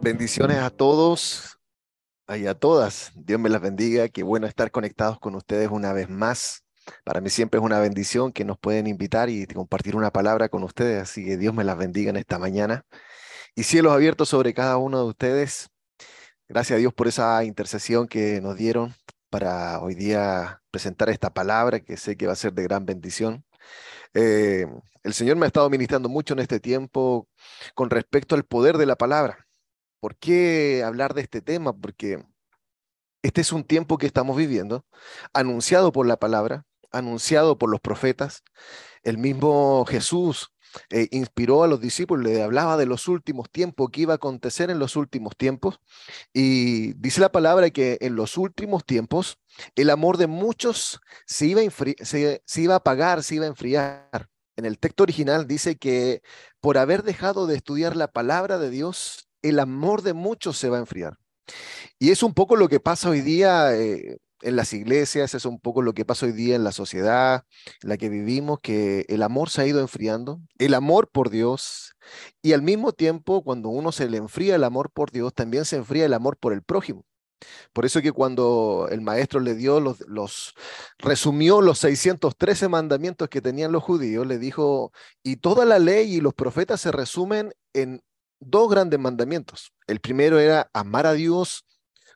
Bendiciones a todos y a todas. Dios me las bendiga. Qué bueno estar conectados con ustedes una vez más. Para mí siempre es una bendición que nos pueden invitar y compartir una palabra con ustedes. Así que Dios me las bendiga en esta mañana. Y cielos abiertos sobre cada uno de ustedes. Gracias a Dios por esa intercesión que nos dieron para hoy día presentar esta palabra que sé que va a ser de gran bendición. Eh, el Señor me ha estado ministrando mucho en este tiempo con respecto al poder de la palabra. ¿Por qué hablar de este tema? Porque este es un tiempo que estamos viviendo, anunciado por la palabra, anunciado por los profetas. El mismo Jesús eh, inspiró a los discípulos, le hablaba de los últimos tiempos, que iba a acontecer en los últimos tiempos. Y dice la palabra que en los últimos tiempos el amor de muchos se iba a, se iba a apagar, se iba a enfriar. En el texto original dice que por haber dejado de estudiar la palabra de Dios, el amor de muchos se va a enfriar. Y es un poco lo que pasa hoy día eh, en las iglesias, es un poco lo que pasa hoy día en la sociedad en la que vivimos, que el amor se ha ido enfriando, el amor por Dios, y al mismo tiempo, cuando uno se le enfría el amor por Dios, también se enfría el amor por el prójimo. Por eso que cuando el maestro le dio los, resumió los 613 mandamientos que tenían los judíos, le dijo, y toda la ley y los profetas se resumen en dos grandes mandamientos. El primero era amar a Dios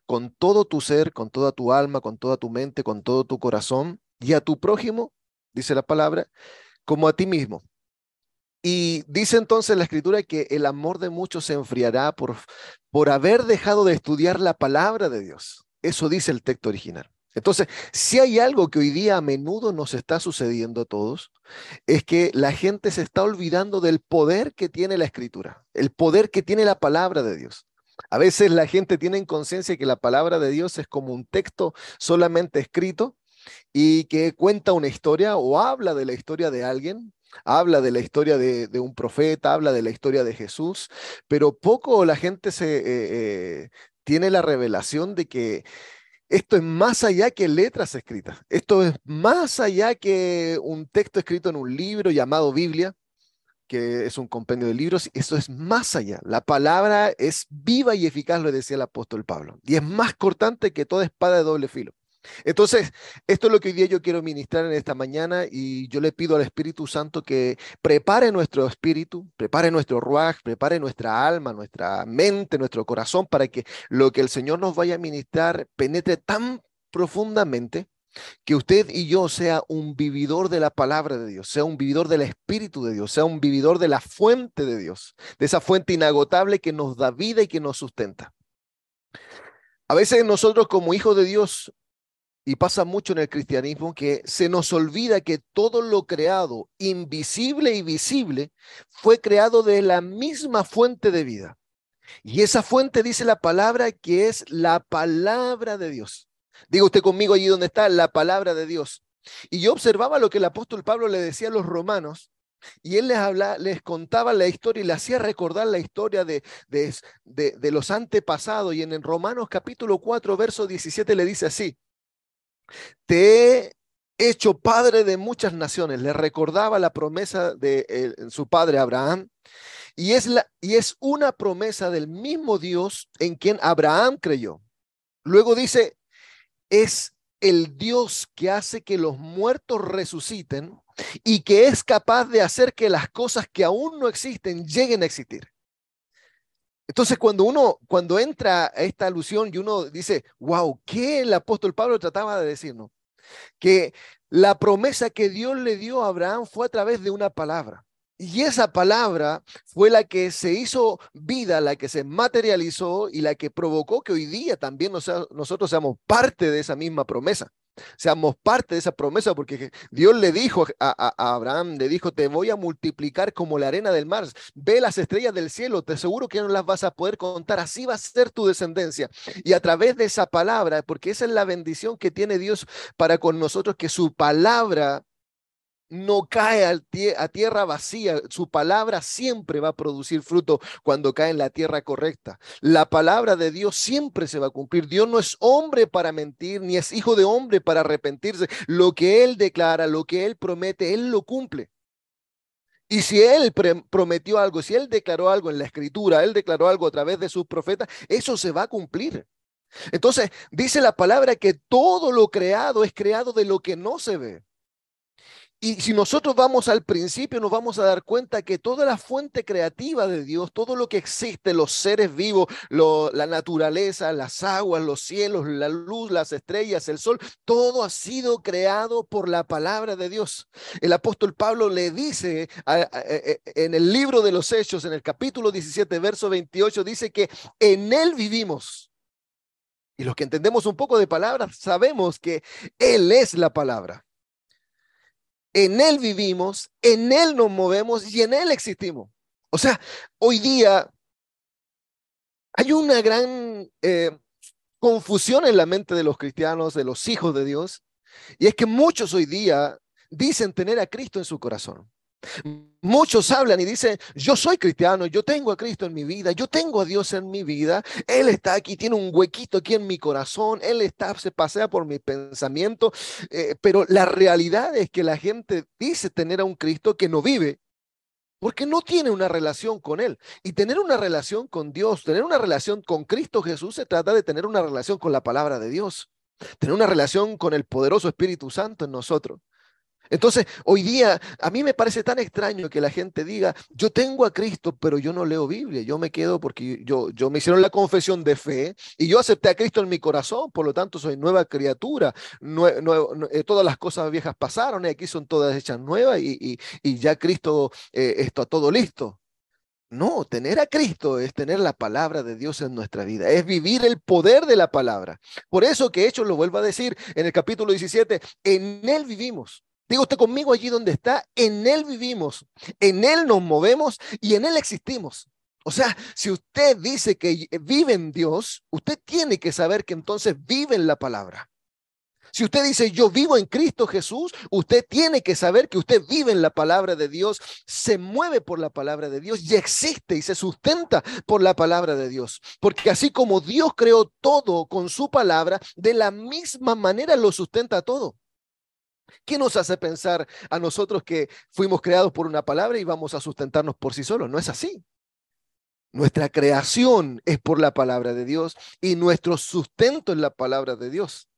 con todo tu ser, con toda tu alma, con toda tu mente, con todo tu corazón, y a tu prójimo, dice la palabra, como a ti mismo. Y dice entonces la escritura que el amor de muchos se enfriará por, por haber dejado de estudiar la palabra de Dios. Eso dice el texto original. Entonces, si hay algo que hoy día a menudo nos está sucediendo a todos, es que la gente se está olvidando del poder que tiene la escritura, el poder que tiene la palabra de Dios. A veces la gente tiene conciencia que la palabra de Dios es como un texto solamente escrito y que cuenta una historia o habla de la historia de alguien, habla de la historia de, un profeta, habla de la historia de Jesús, pero poco la gente se, eh, eh, tiene la revelación de que esto es más allá que letras escritas. Esto es más allá que un texto escrito en un libro llamado Biblia, que es un compendio de libros. Eso es más allá. La palabra es viva y eficaz, lo decía el apóstol Pablo. Y es más cortante que toda espada de doble filo. Entonces, esto es lo que hoy día yo quiero ministrar en esta mañana y yo le pido al Espíritu Santo que prepare nuestro espíritu, prepare nuestro ruaj, prepare nuestra alma, nuestra mente, nuestro corazón para que lo que el Señor nos vaya a ministrar penetre tan profundamente que usted y yo sea un vividor de la palabra de Dios, sea un vividor del Espíritu de Dios, sea un vividor de la fuente de Dios, de esa fuente inagotable que nos da vida y que nos sustenta. A veces nosotros como hijos de Dios y pasa mucho en el cristianismo que se nos olvida que todo lo creado, invisible y visible, fue creado de la misma fuente de vida. Y esa fuente dice la palabra que es la palabra de Dios. Diga usted conmigo allí donde está la palabra de Dios. Y yo observaba lo que el apóstol Pablo le decía a los romanos y él les, habla, les contaba la historia y le hacía recordar la historia de, de, los antepasados. Y en Romanos capítulo 4, verso 17 le dice así, te he hecho padre de muchas naciones. Le recordaba la promesa de su padre Abraham. Y es, la, y es una promesa del mismo Dios en quien Abraham creyó. Luego dice, es el Dios que hace que los muertos resuciten y que es capaz de hacer que las cosas que aún no existen lleguen a existir. Entonces, cuando uno, cuando entra a esta alusión y uno dice, wow, ¿qué el apóstol Pablo trataba de decirnos? Que la promesa que Dios le dio a Abraham fue a través de una palabra. Y esa palabra fue la que se hizo vida, la que se materializó y la que provocó que hoy día también nosotros seamos parte de esa misma promesa seamos parte de esa promesa, porque Dios le dijo a, Abraham, le dijo, te voy a multiplicar como la arena del mar, ve las estrellas del cielo, te aseguro que no las vas a poder contar, así va a ser tu descendencia. Y a través de esa palabra, porque esa es la bendición que tiene Dios para con nosotros, que su palabra no cae a tierra vacía. Su palabra siempre va a producir fruto cuando cae en la tierra correcta. La palabra de Dios siempre se va a cumplir. Dios no es hombre para mentir, ni es hijo de hombre para arrepentirse. Lo que Él declara, lo que Él promete, Él lo cumple. Y si Él prometió algo, si Él declaró algo en la escritura, Él declaró algo a través de sus profetas, eso se va a cumplir. Entonces, dice la palabra que todo lo creado es creado de lo que no se ve. Y si nosotros vamos al principio, nos vamos a dar cuenta que toda la fuente creativa de Dios, todo lo que existe, los seres vivos, la naturaleza, las aguas, los cielos, la luz, las estrellas, el sol, todo ha sido creado por la palabra de Dios. El apóstol Pablo le dice e, e, en el libro de los Hechos, en el capítulo 17, verso 28, dice que en él vivimos. Y los que entendemos un poco de palabras sabemos que Él es la palabra en Él vivimos, en Él nos movemos y en Él existimos. O sea, hoy día hay una gran eh, confusión en la mente de los cristianos, de los hijos de Dios, y es que muchos hoy día dicen tener a Cristo en su corazón. Muchos hablan y dicen, yo soy cristiano, yo tengo a Cristo en mi vida, yo tengo a Dios en mi vida, Él está aquí, tiene un huequito aquí en mi corazón, Él está, se pasea por mi pensamiento, eh, pero la realidad es que la gente dice tener a un Cristo que no vive, porque no tiene una relación con Él. Y tener una relación con Dios, tener una relación con Cristo Jesús, se trata de tener una relación con la palabra de Dios, tener una relación con el poderoso Espíritu Santo en nosotros. Entonces, hoy día a mí me parece tan extraño que la gente diga, yo tengo a Cristo, pero yo no leo Biblia, yo me quedo porque yo, yo me hicieron la confesión de fe y yo acepté a Cristo en mi corazón, por lo tanto soy nueva criatura, eh, todas las cosas viejas pasaron y aquí son todas hechas nuevas y, ya Cristo eh, está todo listo. No, tener a Cristo es tener la palabra de Dios en nuestra vida, es vivir el poder de la palabra. Por eso que Hechos lo vuelvo a decir en el capítulo 17, en Él vivimos. Digo usted conmigo allí donde está, en Él vivimos, en Él nos movemos y en Él existimos. O sea, si usted dice que vive en Dios, usted tiene que saber que entonces vive en la palabra. Si usted dice yo vivo en Cristo Jesús, usted tiene que saber que usted vive en la palabra de Dios, se mueve por la palabra de Dios y existe y se sustenta por la palabra de Dios. Porque así como Dios creó todo con su palabra, de la misma manera lo sustenta todo. ¿Qué nos hace pensar a nosotros que fuimos creados por una palabra y vamos a sustentarnos por sí solos? No es así. Nuestra creación es por la palabra de Dios y nuestro sustento es la palabra de Dios.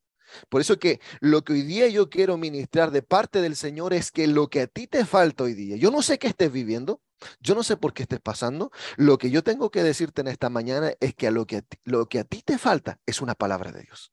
Por eso que lo que hoy día yo quiero ministrar de parte del Señor es que lo que a ti te falta hoy día, yo no sé qué estés viviendo, yo no sé por qué estés pasando, lo que yo tengo que decirte en esta mañana es que, a lo, que lo que a ti te falta es una palabra de Dios.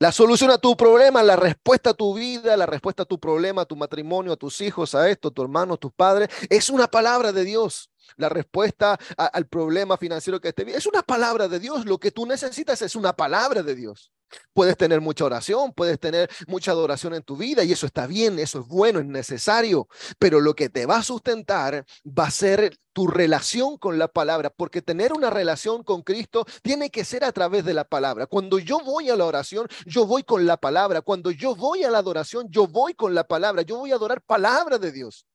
La solución a tu problema, la respuesta a tu vida, la respuesta a tu problema, a tu matrimonio, a tus hijos, a esto, a tu hermano, a tus padres, es una palabra de Dios. La respuesta al problema financiero que esté es una palabra de Dios. Lo que tú necesitas es una palabra de Dios. Puedes tener mucha oración, puedes tener mucha adoración en tu vida y eso está bien, eso es bueno, es necesario, pero lo que te va a sustentar va a ser tu relación con la palabra, porque tener una relación con Cristo tiene que ser a través de la palabra. Cuando yo voy a la oración, yo voy con la palabra. Cuando yo voy a la adoración, yo voy con la palabra. Yo voy a adorar palabra de Dios.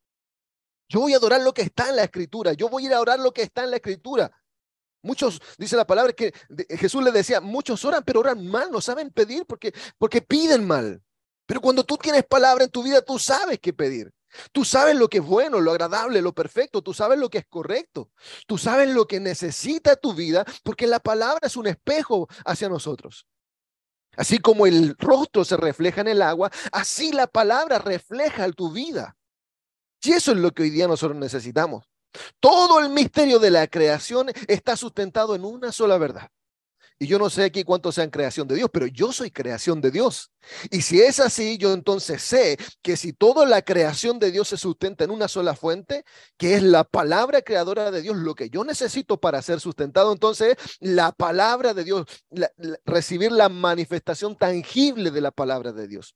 Yo voy a adorar lo que está en la escritura. Yo voy a ir a orar lo que está en la escritura. Muchos, dice la palabra que Jesús le decía, muchos oran, pero oran mal, no saben pedir porque, porque piden mal. Pero cuando tú tienes palabra en tu vida, tú sabes qué pedir. Tú sabes lo que es bueno, lo agradable, lo perfecto. Tú sabes lo que es correcto. Tú sabes lo que necesita tu vida porque la palabra es un espejo hacia nosotros. Así como el rostro se refleja en el agua, así la palabra refleja tu vida. Y eso es lo que hoy día nosotros necesitamos. Todo el misterio de la creación está sustentado en una sola verdad. Y yo no sé aquí cuántos sean creación de Dios, pero yo soy creación de Dios. Y si es así, yo entonces sé que si toda la creación de Dios se sustenta en una sola fuente, que es la palabra creadora de Dios, lo que yo necesito para ser sustentado, entonces la palabra de Dios, recibir la manifestación tangible de la palabra de Dios.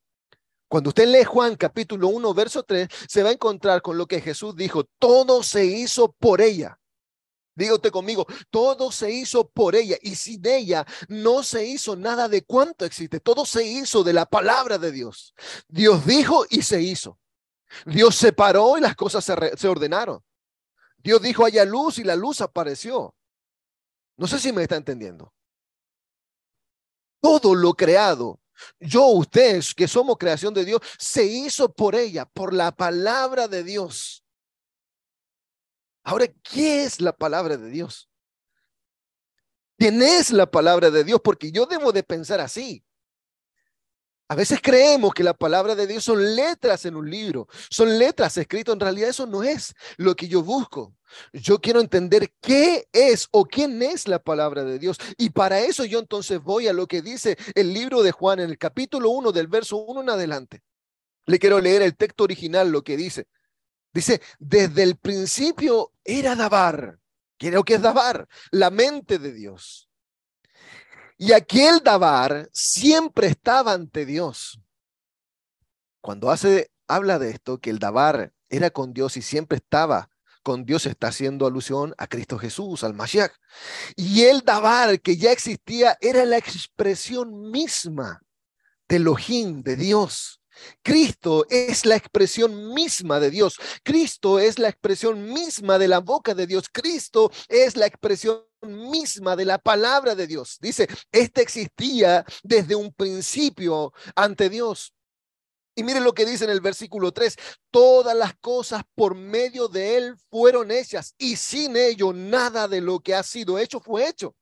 Cuando usted lee Juan capítulo 1, verso 3, se va a encontrar con lo que Jesús dijo, todo se hizo por ella. Dígate conmigo, todo se hizo por ella y sin ella no se hizo nada de cuanto existe. Todo se hizo de la palabra de Dios. Dios dijo y se hizo. Dios separó y las cosas se, se ordenaron. Dios dijo haya luz y la luz apareció. No sé si me está entendiendo. Todo lo creado yo, ustedes, que somos creación de Dios, se hizo por ella, por la palabra de Dios. Ahora, ¿qué es la palabra de Dios? ¿Quién es la palabra de Dios? Porque yo debo de pensar así. A veces creemos que la palabra de Dios son letras en un libro, son letras escritas. En realidad eso no es lo que yo busco. Yo quiero entender qué es o quién es la palabra de Dios. Y para eso yo entonces voy a lo que dice el libro de Juan en el capítulo 1 del verso 1 en adelante. Le quiero leer el texto original, lo que dice. Dice, desde el principio era Dabar. Creo que es Dabar, la mente de Dios. Y aquel Dabar siempre estaba ante Dios. Cuando hace, habla de esto, que el Dabar era con Dios y siempre estaba con Dios, está haciendo alusión a Cristo Jesús, al Mashiach. Y el Dabar que ya existía era la expresión misma de Elohim, de Dios. Cristo es la expresión misma de Dios. Cristo es la expresión misma de la boca de Dios. Cristo es la expresión misma de la palabra de Dios. Dice, este existía desde un principio ante Dios. Y miren lo que dice en el versículo 3, todas las cosas por medio de él fueron hechas y sin ello nada de lo que ha sido hecho fue hecho.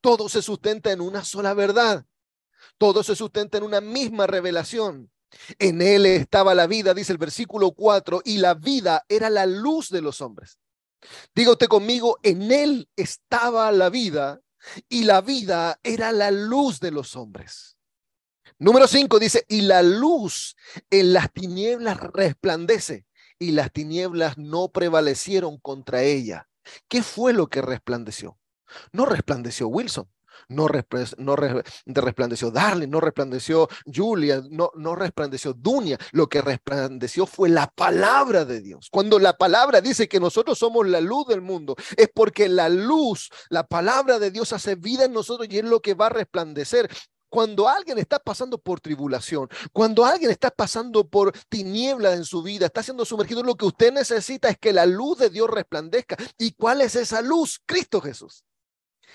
Todo se sustenta en una sola verdad. Todo se sustenta en una misma revelación. En él estaba la vida, dice el versículo 4, y la vida era la luz de los hombres. Diga usted conmigo, en él estaba la vida y la vida era la luz de los hombres. Número 5 dice, y la luz en las tinieblas resplandece y las tinieblas no prevalecieron contra ella. ¿Qué fue lo que resplandeció? No resplandeció Wilson, no, no resplandeció Darling, no resplandeció Julia, no, no resplandeció Dunia. Lo que resplandeció fue la palabra de Dios. Cuando la palabra dice que nosotros somos la luz del mundo, es porque la luz, la palabra de Dios hace vida en nosotros y es lo que va a resplandecer. Cuando alguien está pasando por tribulación, cuando alguien está pasando por tinieblas en su vida, está siendo sumergido, lo que usted necesita es que la luz de Dios resplandezca. ¿Y cuál es esa luz? Cristo Jesús.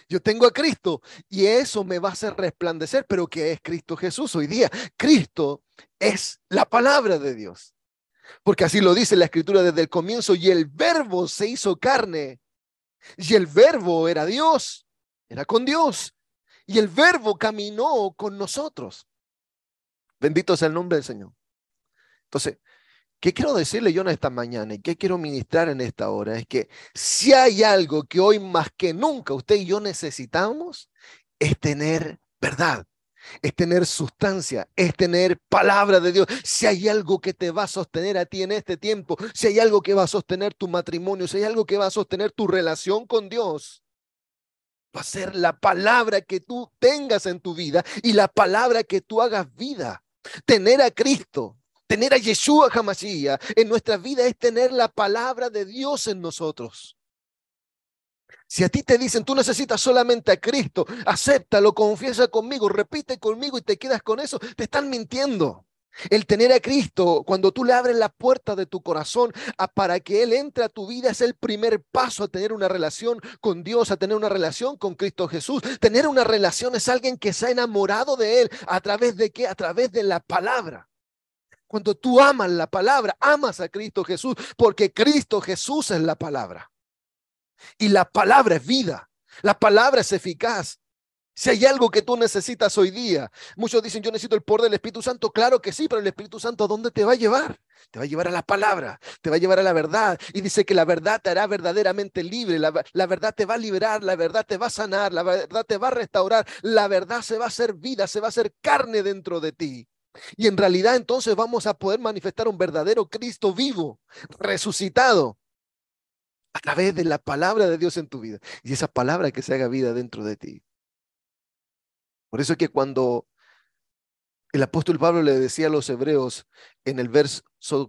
Yo tengo a Cristo y eso me va a hacer resplandecer, pero ¿qué es Cristo Jesús hoy día? Cristo es la palabra de Dios. Porque así lo dice la escritura desde el comienzo y el verbo se hizo carne y el verbo era Dios, era con Dios y el verbo caminó con nosotros. Bendito sea el nombre del Señor. Entonces, ¿Qué quiero decirle yo en esta mañana y qué quiero ministrar en esta hora? Es que si hay algo que hoy más que nunca usted y yo necesitamos, es tener verdad, es tener sustancia, es tener palabra de Dios. Si hay algo que te va a sostener a ti en este tiempo, si hay algo que va a sostener tu matrimonio, si hay algo que va a sostener tu relación con Dios, va a ser la palabra que tú tengas en tu vida y la palabra que tú hagas vida. Tener a Cristo, Tener a Yeshua Hamashiach en nuestra vida es tener la palabra de Dios en nosotros. Si a ti te dicen, tú necesitas solamente a Cristo, acéptalo, confiesa conmigo, repite conmigo y te quedas con eso, te están mintiendo. El tener a Cristo, cuando tú le abres la puerta de tu corazón para que Él entre a tu vida, es el primer paso a tener una relación con Dios, a tener una relación con Cristo Jesús. Tener una relación es alguien que se ha enamorado de Él. ¿A través de qué? A través de la palabra. Cuando tú amas la palabra, amas a Cristo Jesús, porque Cristo Jesús es la palabra. Y la palabra es vida. La palabra es eficaz. Si hay algo que tú necesitas hoy día, muchos dicen, yo necesito el poder del Espíritu Santo. Claro que sí, pero el Espíritu Santo, ¿a dónde te va a llevar? Te va a llevar a la palabra, te va a llevar a la verdad. Y dice que la verdad te hará verdaderamente libre, la, la verdad te va a liberar, la verdad te va a sanar, la verdad te va a restaurar, la verdad se va a hacer vida, se va a hacer carne dentro de ti. Y en realidad entonces vamos a poder manifestar un verdadero Cristo vivo, resucitado, a través de la palabra de Dios en tu vida. Y esa palabra que se haga vida dentro de ti. Por eso es que cuando el apóstol Pablo le decía a los hebreos en el, verso,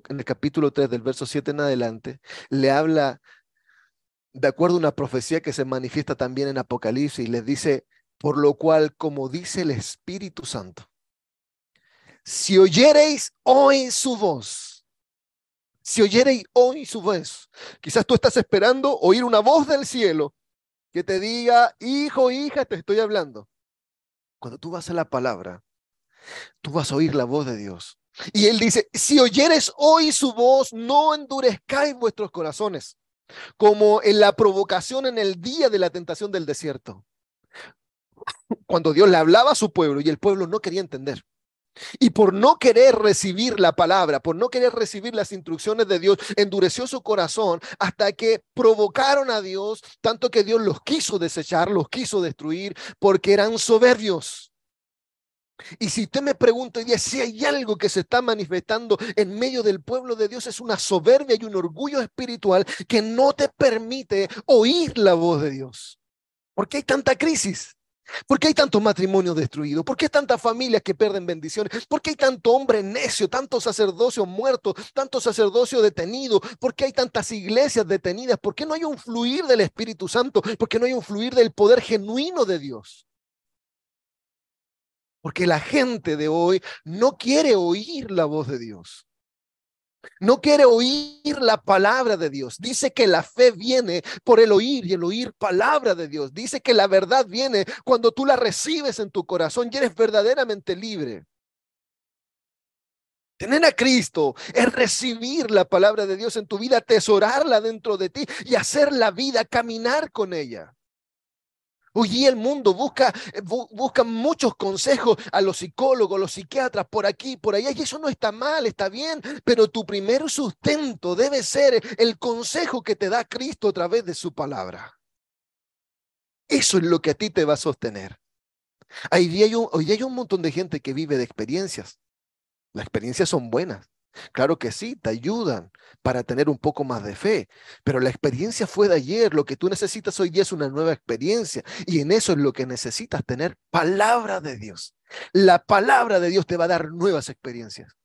en el capítulo 3 del verso 7 en adelante, le habla de acuerdo a una profecía que se manifiesta también en Apocalipsis y les dice, por lo cual, como dice el Espíritu Santo, si oyereis hoy su voz, si oyereis hoy su voz, quizás tú estás esperando oír una voz del cielo que te diga, hijo, hija, te estoy hablando. Cuando tú vas a la palabra, tú vas a oír la voz de Dios. Y él dice, si oyeres hoy su voz, no endurezcáis vuestros corazones. como en la provocación en el día de la tentación del desierto. Cuando Dios le hablaba a su pueblo y el pueblo no quería entender. Y por no querer recibir la palabra, por no querer recibir las instrucciones de Dios, endureció su corazón hasta que provocaron a Dios, tanto que Dios los quiso desechar, los quiso destruir, porque eran soberbios. Y si usted me pregunta hoy día si hay algo que se está manifestando en medio del pueblo de Dios, es una soberbia y un orgullo espiritual que no te permite oír la voz de Dios. ¿Por qué hay tanta crisis? ¿Por qué hay tantos matrimonios destruidos? ¿Por qué hay tantas familias que pierden bendiciones? ¿Por qué hay tanto hombre necio, tanto sacerdocio muerto, tanto sacerdocio detenido? ¿Por qué hay tantas iglesias detenidas? ¿Por qué no hay un fluir del Espíritu Santo? ¿Por qué no hay un fluir del poder genuino de Dios? Porque la gente de hoy no quiere oír la voz de Dios. No quiere oír la palabra de Dios. Dice que la fe viene por el oír y el oír palabra de Dios. Dice que la verdad viene cuando tú la recibes en tu corazón y eres verdaderamente libre. Tener a Cristo es recibir la palabra de Dios en tu vida, atesorarla dentro de ti y hacer la vida, caminar con ella. Hoy el mundo busca, eh, busca muchos consejos a los psicólogos, los psiquiatras, por aquí, por allá, y eso no está mal, está bien, pero tu primer sustento debe ser el consejo que te da Cristo a través de su palabra. Eso es lo que a ti te va a sostener. Hoy hay un, hoy hay un montón de gente que vive de experiencias. Las experiencias son buenas, Claro que sí, te ayudan para tener un poco más de fe, pero la experiencia fue de ayer, lo que tú necesitas hoy día es una nueva experiencia y en eso es lo que necesitas tener palabra de Dios. La palabra de Dios te va a dar nuevas experiencias.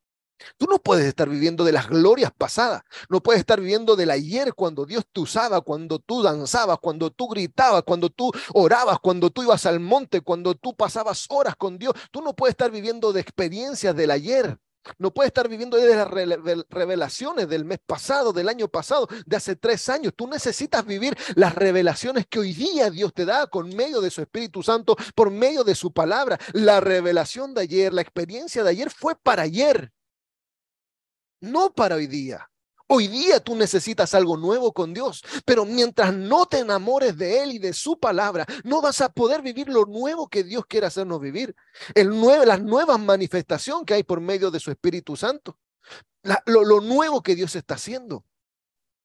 Tú no puedes estar viviendo de las glorias pasadas, no puedes estar viviendo del ayer cuando Dios te usaba, cuando tú danzabas, cuando tú gritabas, cuando tú orabas, cuando tú ibas al monte, cuando tú pasabas horas con Dios. Tú no puedes estar viviendo de experiencias del ayer. No puede estar viviendo de las revelaciones del mes pasado, del año pasado, de hace tres años. Tú necesitas vivir las revelaciones que hoy día Dios te da con medio de su Espíritu Santo, por medio de su palabra. La revelación de ayer, la experiencia de ayer fue para ayer, no para hoy día. Hoy día tú necesitas algo nuevo con Dios, pero mientras no te enamores de Él y de su palabra, no vas a poder vivir lo nuevo que Dios quiere hacernos vivir, las nuevas manifestaciones que hay por medio de su Espíritu Santo, lo nuevo que Dios está haciendo.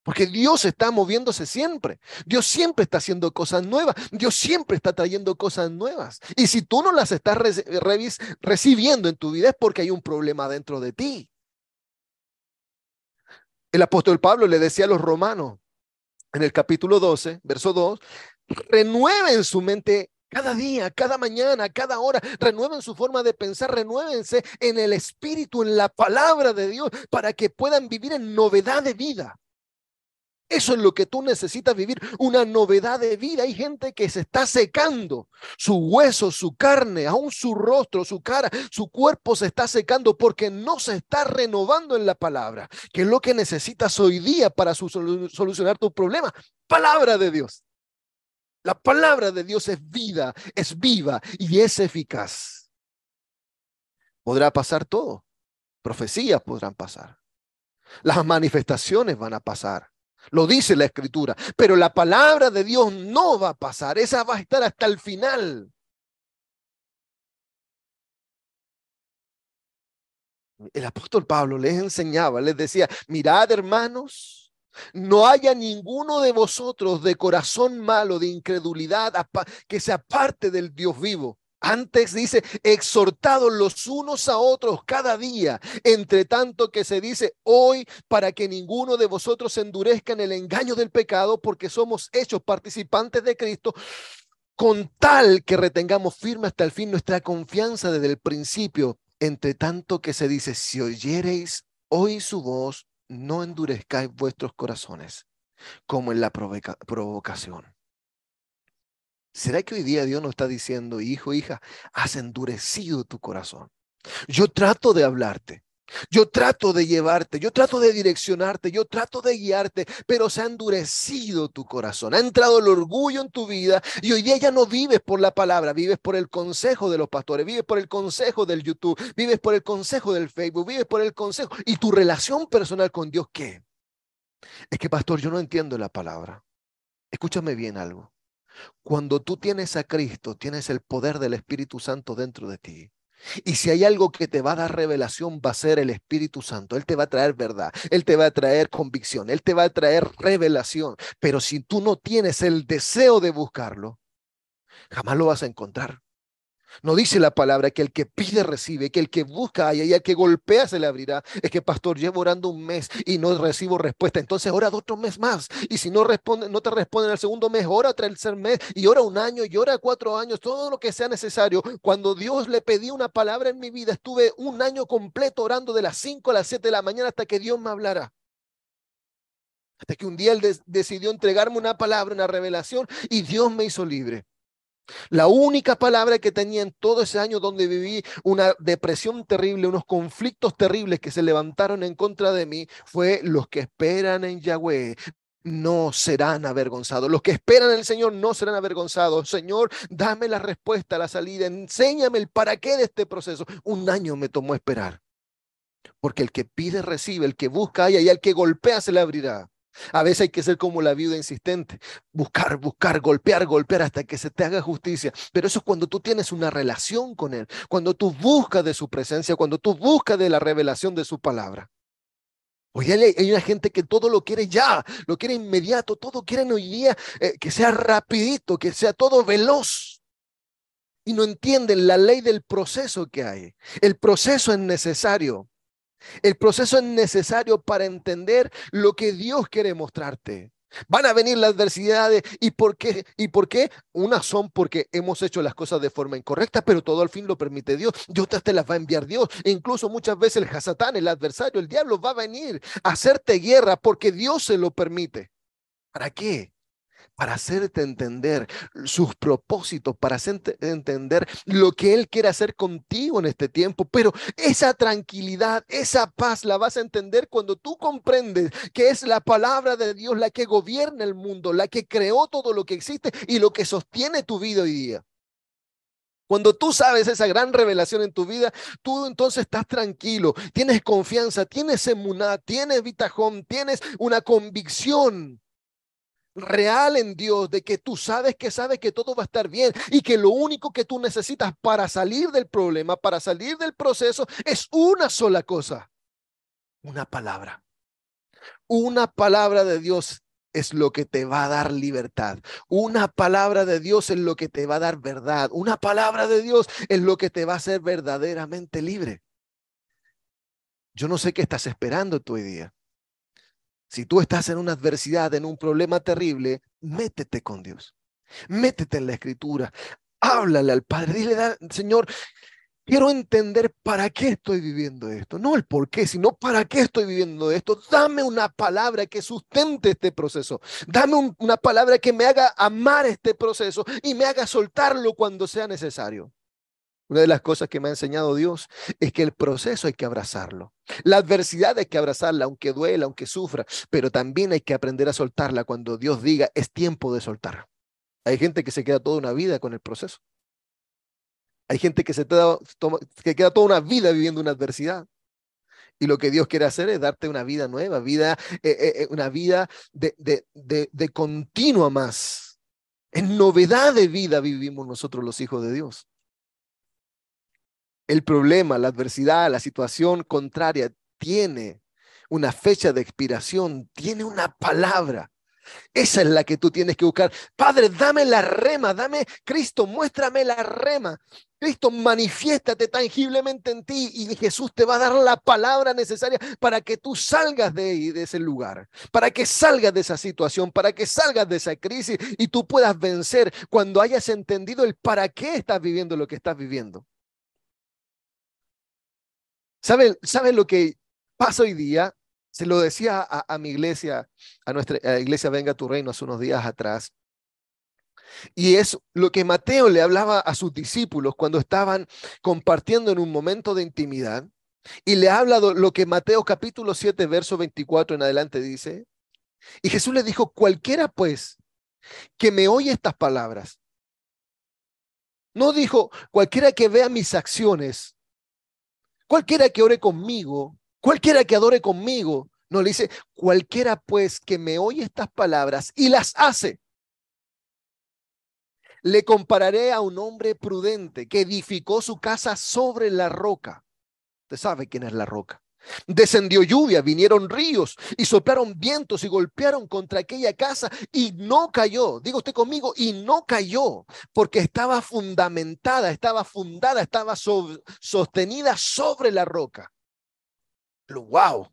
Porque Dios está moviéndose siempre. Dios siempre está haciendo cosas nuevas. Dios siempre está trayendo cosas nuevas. Y si tú no las estás recibiendo en tu vida es porque hay un problema dentro de ti. El apóstol Pablo le decía a los romanos en el capítulo 12, verso 2, renueven su mente cada día, cada mañana, cada hora, renueven su forma de pensar, renuévense en el espíritu, en la palabra de Dios, para que puedan vivir en novedad de vida. Eso es lo que tú necesitas vivir, una novedad de vida. Hay gente que se está secando, su hueso, su carne, aún su rostro, su cara, su cuerpo se está secando porque no se está renovando en la palabra, que es lo que necesitas hoy día para solucionar tu problema. Palabra de Dios. La palabra de Dios es vida, es viva y es eficaz. Podrá pasar todo. Profecías podrán pasar. Las manifestaciones van a pasar lo dice la escritura. Pero la palabra de Dios no va a pasar. Esa va a estar hasta el final. El apóstol Pablo les enseñaba, les decía, mirad hermanos, no haya ninguno de vosotros de corazón malo, de incredulidad, que se aparte del Dios vivo. Antes dice, exhortados los unos a otros cada día, entre tanto que se dice hoy para que ninguno de vosotros endurezca en el engaño del pecado, porque somos hechos participantes de Cristo, con tal que retengamos firme hasta el fin nuestra confianza desde el principio, entre tanto que se dice, si oyereis hoy su voz, no endurezcáis vuestros corazones, como en la provocación. ¿Será que hoy día Dios nos está diciendo, hijo, hija, has endurecido tu corazón? Yo trato de hablarte, yo trato de llevarte, yo trato de direccionarte, yo trato de guiarte, pero se ha endurecido tu corazón, ha entrado el orgullo en tu vida y hoy día ya no vives por la palabra, vives por el consejo de los pastores, vives por el consejo del YouTube, vives por el consejo del Facebook, vives por el consejo y tu relación personal con Dios, ¿qué? Es que, pastor, yo no entiendo la palabra. Escúchame bien algo. Cuando tú tienes a Cristo, tienes el poder del Espíritu Santo dentro de ti. Y si hay algo que te va a dar revelación, va a ser el Espíritu Santo. Él te va a traer verdad, Él te va a traer convicción, Él te va a traer revelación. Pero si tú no tienes el deseo de buscarlo, jamás lo vas a encontrar. No dice la palabra que el que pide recibe, que el que busca haya y el que golpea se le abrirá. Es que, pastor, llevo orando un mes y no recibo respuesta. Entonces ora otro mes más. Y si no, responde, no te responden el segundo mes, ora tercer mes y ora un año y ora cuatro años, todo lo que sea necesario. Cuando Dios le pedí una palabra en mi vida, estuve un año completo orando de las 5 a las 7 de la mañana hasta que Dios me hablara. Hasta que un día Él decidió entregarme una palabra, una revelación y Dios me hizo libre. La única palabra que tenía en todo ese año donde viví una depresión terrible, unos conflictos terribles que se levantaron en contra de mí, fue los que esperan en Yahweh no serán avergonzados. Los que esperan el Señor no serán avergonzados. Señor, dame la respuesta, la salida. Enséñame el para qué de este proceso. Un año me tomó esperar. Porque el que pide recibe, el que busca haya y el que golpea se le abrirá. A veces hay que ser como la viuda insistente, buscar, buscar, golpear, golpear hasta que se te haga justicia. Pero eso es cuando tú tienes una relación con Él, cuando tú buscas de su presencia, cuando tú buscas de la revelación de su palabra. Hoy hay una gente que todo lo quiere ya, lo quiere inmediato, todo quieren hoy día eh, que sea rapidito, que sea todo veloz. Y no entienden la ley del proceso que hay. El proceso es necesario. El proceso es necesario para entender lo que Dios quiere mostrarte. Van a venir las adversidades y por qué y por qué unas son porque hemos hecho las cosas de forma incorrecta, pero todo al fin lo permite Dios. Y otras te las va a enviar Dios. E incluso muchas veces el Hasatán, el adversario, el diablo va a venir a hacerte guerra porque Dios se lo permite. ¿Para qué? Para hacerte entender sus propósitos, para hacerte entender lo que Él quiere hacer contigo en este tiempo. Pero esa tranquilidad, esa paz la vas a entender cuando tú comprendes que es la palabra de Dios la que gobierna el mundo, la que creó todo lo que existe y lo que sostiene tu vida hoy día. Cuando tú sabes esa gran revelación en tu vida, tú entonces estás tranquilo, tienes confianza, tienes emuná, tienes vitajón, tienes una convicción real en Dios, de que tú sabes que sabes que todo va a estar bien y que lo único que tú necesitas para salir del problema, para salir del proceso, es una sola cosa, una palabra. Una palabra de Dios es lo que te va a dar libertad. Una palabra de Dios es lo que te va a dar verdad. Una palabra de Dios es lo que te va a hacer verdaderamente libre. Yo no sé qué estás esperando tú hoy día. Si tú estás en una adversidad, en un problema terrible, métete con Dios. Métete en la escritura. Háblale al Padre. Dile, Señor, quiero entender para qué estoy viviendo esto. No el por qué, sino para qué estoy viviendo esto. Dame una palabra que sustente este proceso. Dame una palabra que me haga amar este proceso y me haga soltarlo cuando sea necesario. Una de las cosas que me ha enseñado Dios es que el proceso hay que abrazarlo. La adversidad hay que abrazarla, aunque duela, aunque sufra, pero también hay que aprender a soltarla cuando Dios diga es tiempo de soltar. Hay gente que se queda toda una vida con el proceso. Hay gente que se que queda toda una vida viviendo una adversidad. Y lo que Dios quiere hacer es darte una vida nueva, vida, eh, eh, eh, una vida de continua más. En novedad de vida vivimos nosotros los hijos de Dios el problema, la adversidad, la situación contraria tiene una fecha de expiración, tiene una palabra. Esa es la que tú tienes que buscar. Padre, dame la rema, dame, Cristo, muéstrame la rema. Cristo, manifiéstate tangiblemente en ti y Jesús te va a dar la palabra necesaria para que tú salgas de, de ese lugar, para que salgas de esa situación, para que salgas de esa crisis y tú puedas vencer cuando hayas entendido el para qué estás viviendo lo que estás viviendo. ¿Sabe, ¿Sabe lo que pasa hoy día? Se lo decía a, mi iglesia, a nuestra iglesia Venga tu Reino hace unos días atrás. Y es lo que Mateo le hablaba a sus discípulos cuando estaban compartiendo en un momento de intimidad. Y le habla lo que Mateo capítulo 7, verso 24 en adelante dice. Y Jesús le dijo, cualquiera pues que me oye estas palabras. No dijo, cualquiera que vea mis acciones Cualquiera que ore conmigo, cualquiera que adore conmigo, No, le dice, cualquiera pues que me oye estas palabras y las hace, le compararé a un hombre prudente que edificó su casa sobre la roca. Usted sabe quién es la roca. Descendió lluvia, vinieron ríos y soplaron vientos y golpearon contra aquella casa y no cayó. Diga usted conmigo, y no cayó porque estaba fundamentada, estaba fundada, estaba sostenida sobre la roca. ¡Wow!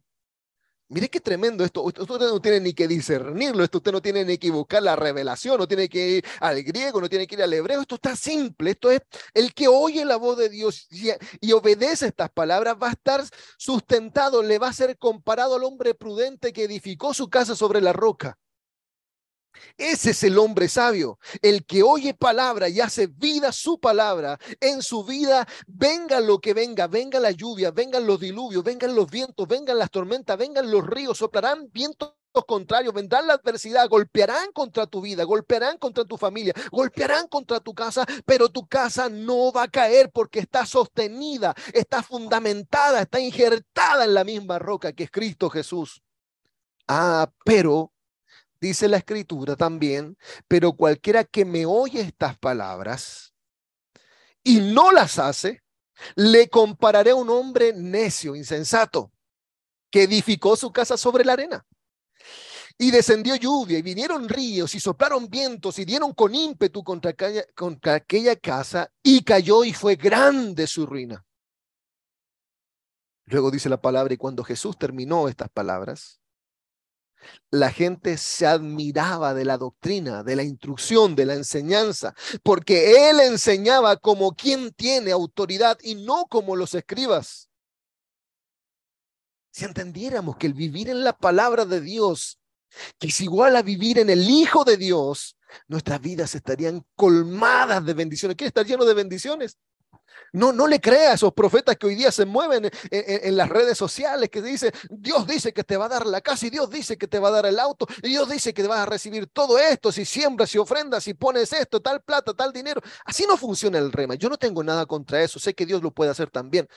Mire qué tremendo esto. Usted no tiene ni que discernirlo, esto usted no tiene ni que buscar la revelación, no tiene que ir al griego, no tiene que ir al hebreo. Esto está simple. Esto es el que oye la voz de Dios y, y obedece estas palabras va a estar sustentado, le va a ser comparado al hombre prudente que edificó su casa sobre la roca. Ese es el hombre sabio, el que oye palabra y hace vida su palabra. En su vida, venga lo que venga, venga la lluvia, vengan los diluvios, vengan los vientos, vengan las tormentas, vengan los ríos, soplarán vientos contrarios, vendrán la adversidad, golpearán contra tu vida, golpearán contra tu familia, golpearán contra tu casa, pero tu casa no va a caer porque está sostenida, está fundamentada, está injertada en la misma roca que es Cristo Jesús. Ah, pero dice la escritura también, pero cualquiera que me oye estas palabras y no las hace, le compararé a un hombre necio, insensato, que edificó su casa sobre la arena. Y descendió lluvia y vinieron ríos y soplaron vientos y dieron con ímpetu contra aquella, casa y cayó y fue grande su ruina. Luego dice la palabra y cuando Jesús terminó estas palabras, la gente se admiraba de la doctrina, de la instrucción, de la enseñanza, porque él enseñaba como quien tiene autoridad y no como los escribas. Si entendiéramos que el vivir en la palabra de Dios, que es igual a vivir en el Hijo de Dios, nuestras vidas estarían colmadas de bendiciones. ¿Quiere estar lleno de bendiciones? No, no le crea a esos profetas que hoy día se mueven en, las redes sociales que dice, Dios dice que te va a dar la casa y Dios dice que te va a dar el auto y Dios dice que vas a recibir todo esto si siembras, si ofrendas, si pones esto, tal plata, tal dinero. Así no funciona el rema. Yo no tengo nada contra eso. Sé que Dios lo puede hacer también.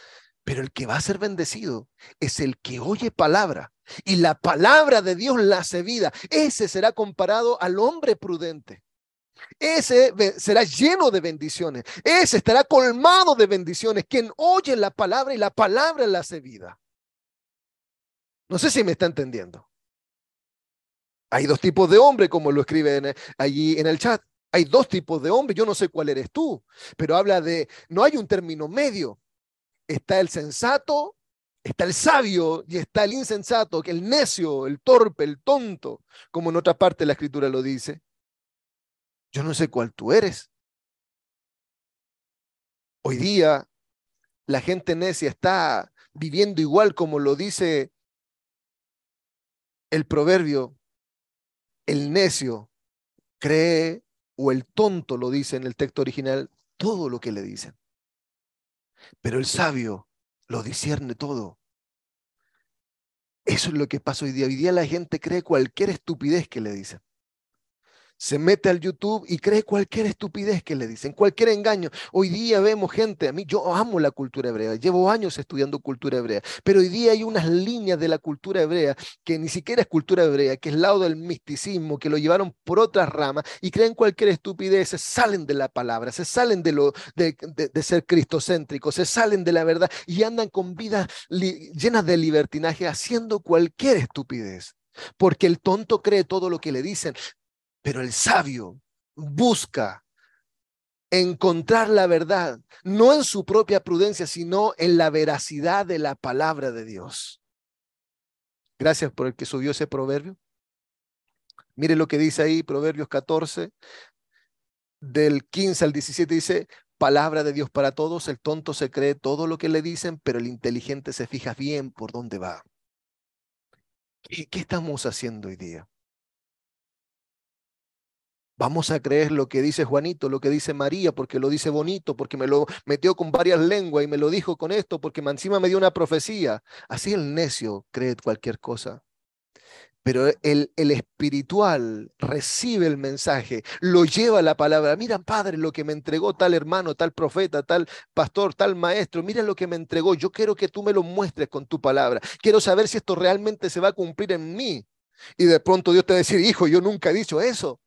Pero el que va a ser bendecido es el que oye palabra y la palabra de Dios la hace vida. Ese será comparado al hombre prudente. Ese será lleno de bendiciones. Ese estará colmado de bendiciones. Quien oye la palabra y la palabra la hace vida. No sé si me está entendiendo. Hay dos tipos de hombres, como lo escribe allí en el chat. Hay dos tipos de hombres. Yo no sé cuál eres tú, pero habla de, no hay un término medio. Está el sensato, está el sabio y está el insensato, el necio, el torpe, el tonto, como en otra parte la escritura lo dice. Yo no sé cuál tú eres. Hoy día la gente necia está viviendo igual como lo dice el proverbio. El necio cree, o el tonto lo dice en el texto original, todo lo que le dicen. Pero el sabio lo discierne todo. Eso es lo que pasa hoy día. Hoy día la gente cree cualquier estupidez que le dicen se mete al YouTube y cree cualquier estupidez que le dicen, cualquier engaño. Hoy día vemos gente, a mí yo amo la cultura hebrea, llevo años estudiando cultura hebrea, pero hoy día hay unas líneas de la cultura hebrea que ni siquiera es cultura hebrea, que es lado del misticismo, que lo llevaron por otras ramas y creen cualquier estupidez, se salen de la palabra, se salen de, lo, de, ser cristocéntricos, se salen de la verdad y andan con vidas llenas de libertinaje haciendo cualquier estupidez. Porque el tonto cree todo lo que le dicen. Pero el sabio busca encontrar la verdad, no en su propia prudencia, sino en la veracidad de la palabra de Dios. Gracias por el que subió ese proverbio. Mire lo que dice ahí, Proverbios 14, del 15 al 17, dice, palabra de Dios para todos, el tonto se cree todo lo que le dicen, pero el inteligente se fija bien por dónde va. ¿Qué, qué estamos haciendo hoy día? Vamos a creer lo que dice Juanito, lo que dice María, porque lo dice bonito, porque me lo metió con varias lenguas y me lo dijo con esto, porque encima me dio una profecía. Así el necio cree cualquier cosa. pero el, espiritual recibe el mensaje, lo lleva la palabra. Mira, Padre, lo que me entregó tal hermano, tal profeta, tal pastor, tal maestro. Mira lo que me entregó. Yo quiero que tú me lo muestres con tu palabra. Quiero saber si esto realmente se va a cumplir en mí. Y de pronto Dios te va a decir, hijo, yo nunca he dicho eso.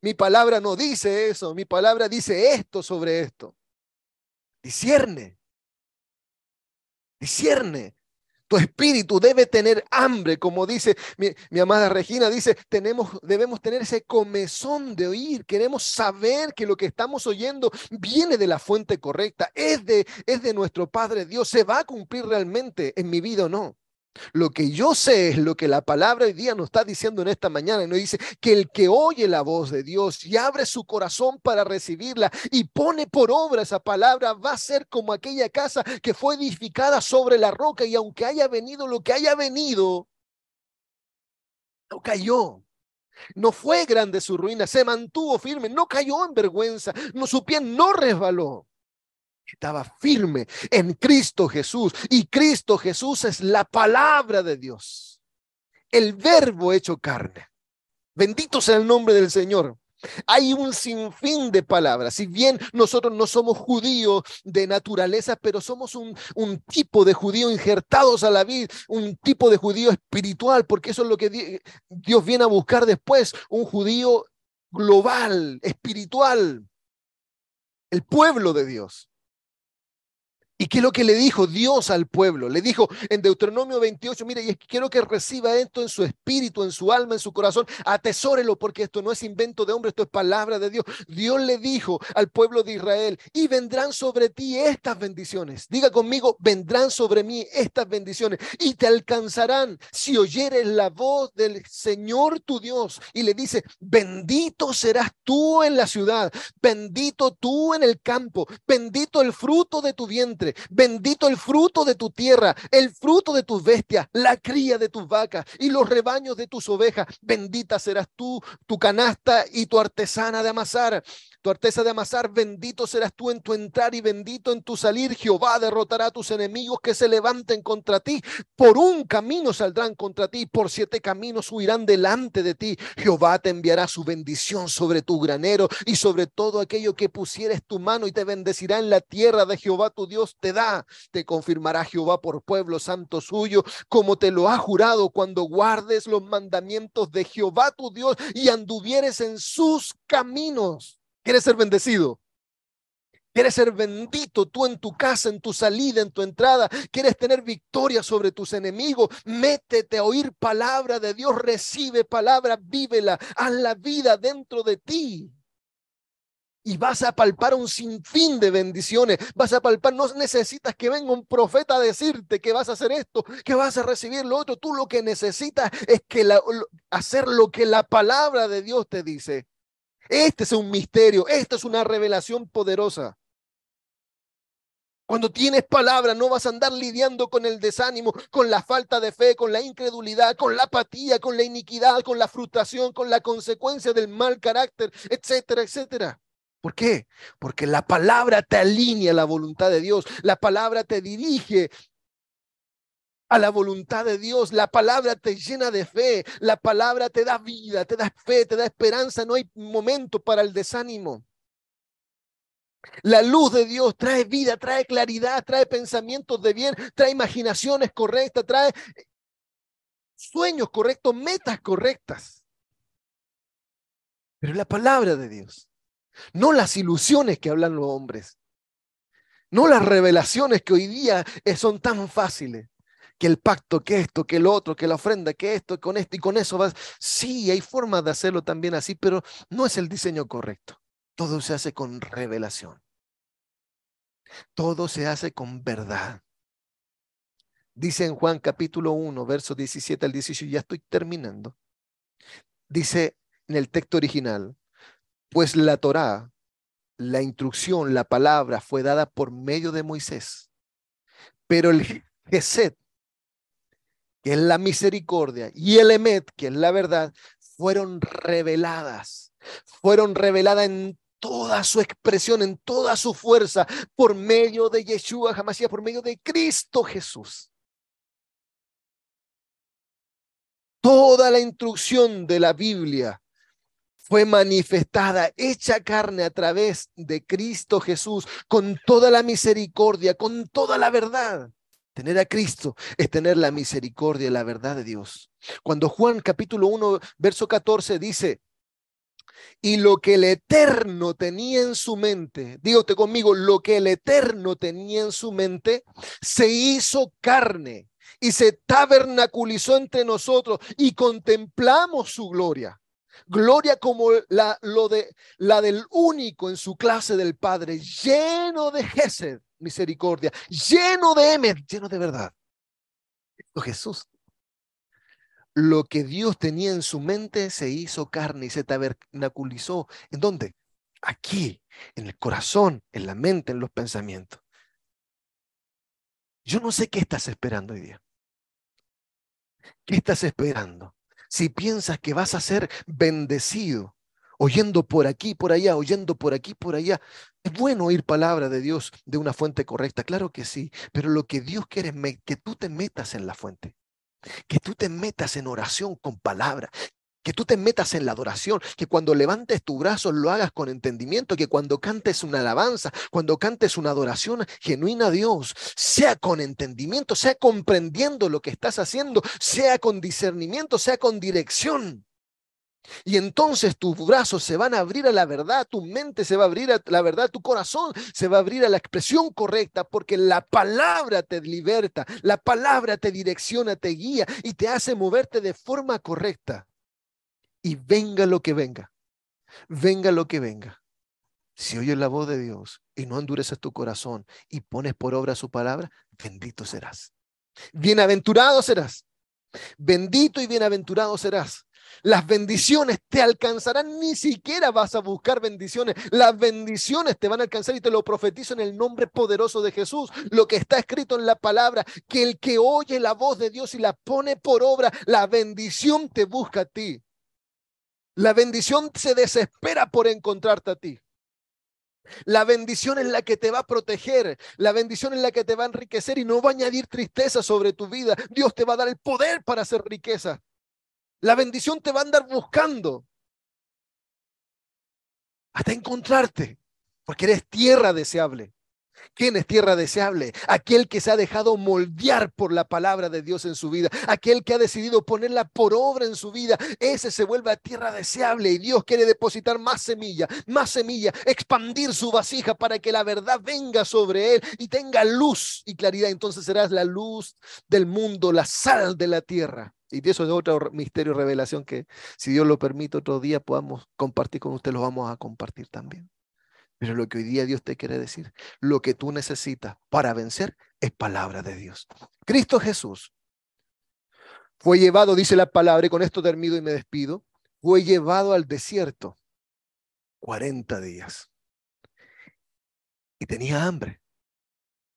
Mi palabra no dice eso. Mi palabra dice esto sobre esto. Discierne. Discierne. Tu espíritu debe tener hambre, como dice mi, amada Regina, dice, tenemos, debemos tener ese comezón de oír, queremos saber que lo que estamos oyendo viene de la fuente correcta, es de, es de nuestro Padre Dios, se va a cumplir realmente en mi vida o no. Lo que yo sé es lo que la palabra hoy día nos está diciendo en esta mañana. Nos dice que el que oye la voz de Dios y abre su corazón para recibirla y pone por obra esa palabra, va a ser como aquella casa que fue edificada sobre la roca y aunque haya venido lo que haya venido, no cayó. No fue grande su ruina, se mantuvo firme, no cayó en vergüenza, no, su pie no resbaló estaba firme en Cristo Jesús. Y Cristo Jesús es la palabra de Dios, el verbo hecho carne. Bendito sea el nombre del Señor. Hay un sinfín de palabras. Si bien nosotros no somos judíos de naturaleza, pero somos un, un, tipo de judío injertados a la vida, un tipo de judío espiritual, porque eso es lo que Dios viene a buscar después, un judío global, espiritual, el pueblo de Dios. ¿Y qué es lo que le dijo Dios al pueblo? Le dijo en Deuteronomio 28, mire, y quiero que reciba esto en su espíritu, en su alma, en su corazón, atesórelo porque esto no es invento de hombre, esto es palabra de Dios. Dios le dijo al pueblo de Israel, y vendrán sobre ti estas bendiciones. Diga conmigo, vendrán sobre mí estas bendiciones y te alcanzarán si oyeres la voz del Señor tu Dios. Y le dice, bendito serás tú en la ciudad, bendito tú en el campo, bendito el fruto de tu vientre Bendito el fruto de tu tierra, el fruto de tus bestias, la cría de tus vacas y los rebaños de tus ovejas. Bendita serás tú, tu canasta y tu artesana de amasar. Tu artesa de amasar, bendito serás tú en tu entrar y bendito en tu salir. Jehová derrotará a tus enemigos que se levanten contra ti. Por un camino saldrán contra ti, por siete caminos huirán delante de ti. Jehová te enviará su bendición sobre tu granero y sobre todo aquello que pusieres tu mano y te bendecirá en la tierra de Jehová tu Dios te da. Te confirmará Jehová por pueblo santo suyo, como te lo ha jurado cuando guardes los mandamientos de Jehová tu Dios y anduvieres en sus caminos. ¿Quieres ser bendecido? ¿Quieres ser bendito tú en tu casa, en tu salida, en tu entrada? ¿Quieres tener victoria sobre tus enemigos? Métete a oír palabra de Dios, recibe palabra, vívela, haz la vida dentro de ti. Y vas a palpar un sinfín de bendiciones. Vas a palpar, no necesitas que venga un profeta a decirte que vas a hacer esto, que vas a recibir lo otro. Tú lo que necesitas es que hacer lo que la palabra de Dios te dice. Este es un misterio, esta es una revelación poderosa. Cuando tienes palabra, no vas a andar lidiando con el desánimo, con la falta de fe, con la incredulidad, con la apatía, con la iniquidad, con la frustración, con la consecuencia del mal carácter, etcétera, etcétera. ¿Por qué? Porque la palabra te alinea a la voluntad de Dios, la palabra te dirige a la voluntad de Dios. La palabra te llena de fe, la palabra te da vida, te da fe, te da esperanza. No hay momento para el desánimo. La luz de Dios trae vida, trae claridad, trae pensamientos de bien, trae imaginaciones correctas, trae sueños correctos, metas correctas. Pero la palabra de Dios, no las ilusiones que hablan los hombres, no las revelaciones que hoy día son tan fáciles que el pacto, que esto, que lo otro, que la ofrenda, que esto, con esto y con eso vas. Sí, hay formas de hacerlo también así, pero no es el diseño correcto. Todo se hace con revelación. Todo se hace con verdad. Dice en Juan capítulo 1, verso 17 al 18, ya estoy terminando. Dice en el texto original, pues la Torá, la instrucción, la palabra fue dada por medio de Moisés, pero el Geset, que es la misericordia, y el Emet, que es la verdad, fueron reveladas, fueron reveladas en toda su expresión, en toda su fuerza, por medio de Yeshua Hamashiach, por medio de Cristo Jesús. Toda la instrucción de la Biblia fue manifestada, hecha carne a través de Cristo Jesús, con toda la misericordia, con toda la verdad. Tener a Cristo es tener la misericordia y la verdad de Dios. Cuando Juan capítulo 1, verso 14 dice, y lo que el Eterno tenía en su mente, dígote conmigo, lo que el Eterno tenía en su mente, se hizo carne y se tabernaculizó entre nosotros y contemplamos su gloria. Gloria como la, lo de, la del único en su clase del Padre, lleno de Gesed, misericordia, lleno de Emet, lleno de verdad. Jesús. Lo que Dios tenía en su mente se hizo carne y se tabernaculizó. ¿En dónde? Aquí, en el corazón, en la mente, en los pensamientos. Yo no sé qué estás esperando hoy día. ¿Qué estás esperando? Si piensas que vas a ser bendecido, oyendo por aquí, por allá, oyendo por aquí, por allá. Es bueno oír palabra de Dios de una fuente correcta, claro que sí, pero lo que Dios quiere es que tú te metas en la fuente, que tú te metas en oración con palabra, que tú te metas en la adoración, que cuando levantes tu brazo lo hagas con entendimiento, que cuando cantes una alabanza, cuando cantes una adoración genuina a Dios, sea con entendimiento, sea comprendiendo lo que estás haciendo, sea con discernimiento, sea con dirección. Y entonces tus brazos se van a abrir a la verdad, tu mente se va a abrir a la verdad, tu corazón se va a abrir a la expresión correcta, porque la palabra te liberta, la palabra te direcciona, te guía y te hace moverte de forma correcta. Y venga lo que venga, venga lo que venga. Si oyes la voz de Dios y no endureces tu corazón y pones por obra su palabra, bendito serás. Bienaventurado serás. Bendito y bienaventurado serás. Las bendiciones te alcanzarán, ni siquiera vas a buscar bendiciones. Las bendiciones te van a alcanzar y te lo profetizo en el nombre poderoso de Jesús. Lo que está escrito en la palabra, que el que oye la voz de Dios y la pone por obra, la bendición te busca a ti. La bendición se desespera por encontrarte a ti. La bendición es la que te va a proteger, la bendición es la que te va a enriquecer y no va a añadir tristeza sobre tu vida. Dios te va a dar el poder para hacer riqueza. La bendición te va a andar buscando hasta encontrarte, porque eres tierra deseable. ¿Quién es tierra deseable? Aquel que se ha dejado moldear por la palabra de Dios en su vida, aquel que ha decidido ponerla por obra en su vida, ese se vuelve tierra deseable y Dios quiere depositar más semilla, más semilla, expandir su vasija para que la verdad venga sobre él y tenga luz y claridad. Entonces serás la luz del mundo, la sal de la tierra. Y eso es otro misterio, revelación que si Dios lo permite otro día podamos compartir con usted, lo vamos a compartir también. Pero lo que hoy día Dios te quiere decir, lo que tú necesitas para vencer es palabra de Dios. Cristo Jesús fue llevado, dice la palabra, y con esto termino y me despido, fue llevado al desierto 40 días. Y tenía hambre.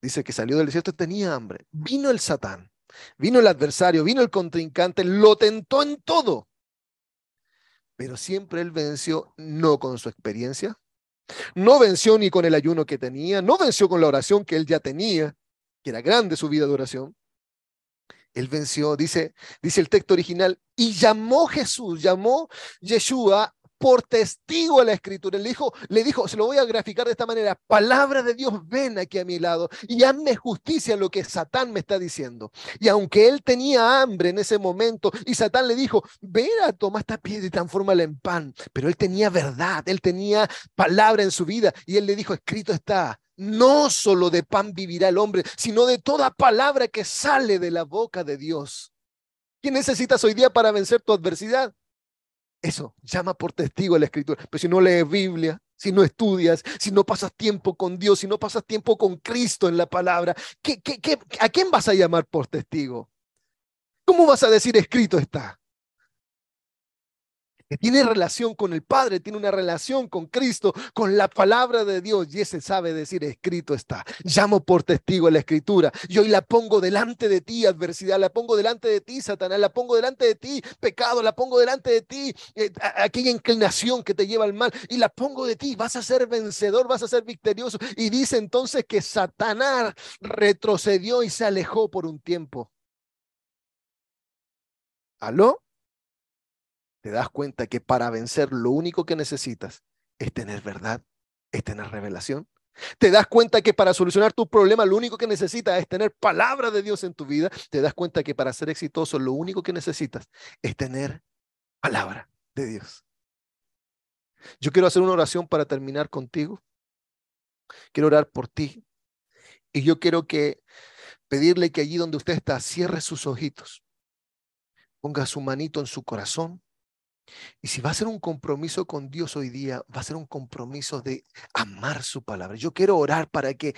Dice que salió del desierto y tenía hambre. Vino el Satán, vino el adversario, vino el contrincante, lo tentó en todo. Pero siempre él venció no con su experiencia, no venció ni con el ayuno que tenía, no venció con la oración que él ya tenía, que era grande su vida de oración. Él venció, dice, dice el texto original, y llamó Jesús, llamó Yeshua por testigo a la escritura. Le dijo, le dijo, se lo voy a graficar de esta manera, palabra de Dios, ven aquí a mi lado y hazme justicia lo que Satán me está diciendo. Y aunque él tenía hambre en ese momento y Satán le dijo, ven a tomar esta piedra y transfórmala en pan, pero él tenía verdad, él tenía palabra en su vida y él le dijo, escrito está, no solo de pan vivirá el hombre, sino de toda palabra que sale de la boca de Dios. ¿Qué necesitas hoy día para vencer tu adversidad? Eso, llama por testigo a la escritura. Pero si no lees Biblia, si no estudias, si no pasas tiempo con Dios, si no pasas tiempo con Cristo en la palabra, ¿qué, qué, qué, a quién vas a llamar por testigo? ¿Cómo vas a decir escrito está? Que tiene relación con el Padre, tiene una relación con Cristo, con la palabra de Dios, y ese sabe decir, escrito está. Llamo por testigo a la escritura, y hoy la pongo delante de ti, adversidad, la pongo delante de ti, Satanás, la pongo delante de ti, pecado, la pongo delante de ti, eh, aquella inclinación que te lleva al mal, y la pongo de ti, vas a ser vencedor, vas a ser victorioso. Y dice entonces que Satanás retrocedió y se alejó por un tiempo. ¿Aló? Te das cuenta que para vencer lo único que necesitas es tener verdad, es tener revelación. Te das cuenta que para solucionar tu problema lo único que necesitas es tener palabra de Dios en tu vida. Te das cuenta que para ser exitoso lo único que necesitas es tener palabra de Dios. Yo quiero hacer una oración para terminar contigo. Quiero orar por ti. Y yo quiero que pedirle que allí donde usted está, cierre sus ojitos. Ponga su manito en su corazón y si va a ser un compromiso con Dios hoy día, va a ser un compromiso de amar su palabra. Yo quiero orar para que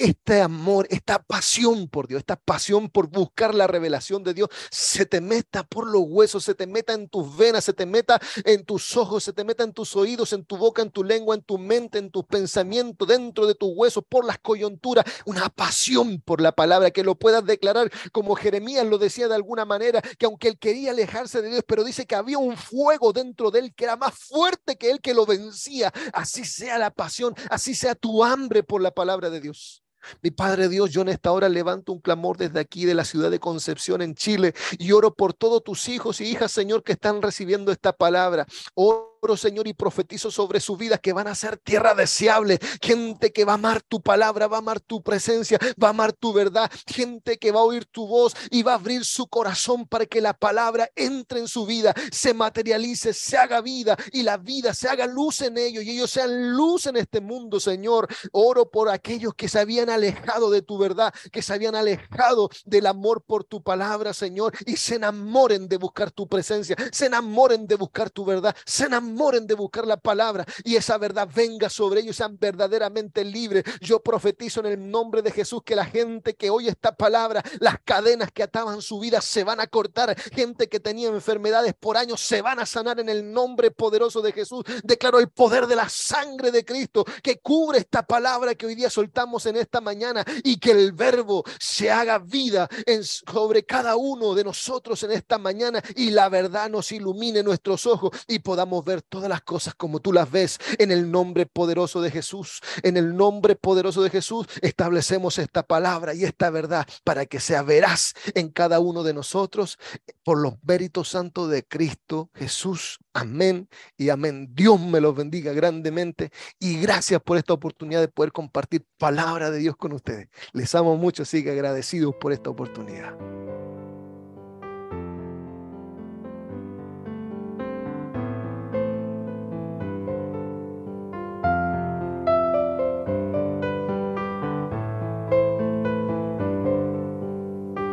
este amor, esta pasión por Dios, esta pasión por buscar la revelación de Dios, se te meta por los huesos, se te meta en tus venas, se te meta en tus ojos, se te meta en tus oídos, en tu boca, en tu lengua, en tu mente, en tus pensamientos, dentro de tus huesos, por las coyunturas, una pasión por la palabra, que lo puedas declarar como Jeremías lo decía de alguna manera, que aunque él quería alejarse de Dios, pero dice que había un fuego dentro de él que era más fuerte que él que lo vencía. Así sea la pasión, así sea tu hambre por la palabra de Dios. Mi Padre Dios, yo en esta hora levanto un clamor desde aquí de la ciudad de Concepción en Chile y oro por todos tus hijos y hijas, Señor, que están recibiendo esta palabra. Oro, Señor, y profetizo sobre su vida que van a ser tierra deseable, gente que va a amar tu palabra, va a amar tu presencia, va a amar tu verdad, gente que va a oír tu voz y va a abrir su corazón para que la palabra entre en su vida, se materialice, se haga vida y la vida se haga luz en ellos y ellos sean luz en este mundo, Señor. Oro por aquellos que se habían alejado de tu verdad, que se habían alejado del amor por tu palabra, Señor, y se enamoren de buscar tu presencia, se enamoren de buscar tu verdad, se enamoren de buscar la palabra y esa verdad venga sobre ellos, sean verdaderamente libres. Yo profetizo en el nombre de Jesús que la gente que oye esta palabra, las cadenas que ataban su vida se van a cortar, gente que tenía enfermedades por años se van a sanar en el nombre poderoso de Jesús. Declaro el poder de la sangre de Cristo que cubre esta palabra que hoy día soltamos en esta mañana y que el verbo se haga vida sobre cada uno de nosotros en esta mañana y la verdad nos ilumine nuestros ojos y podamos ver todas las cosas como tú las ves en el nombre poderoso de Jesús. En el nombre poderoso de Jesús establecemos esta palabra y esta verdad para que sea veraz en cada uno de nosotros por los méritos santos de Cristo Jesús. Amén y amén. Dios me los bendiga grandemente y gracias por esta oportunidad de poder compartir palabra de Dios con ustedes. Les amo mucho, así que agradecidos por esta oportunidad.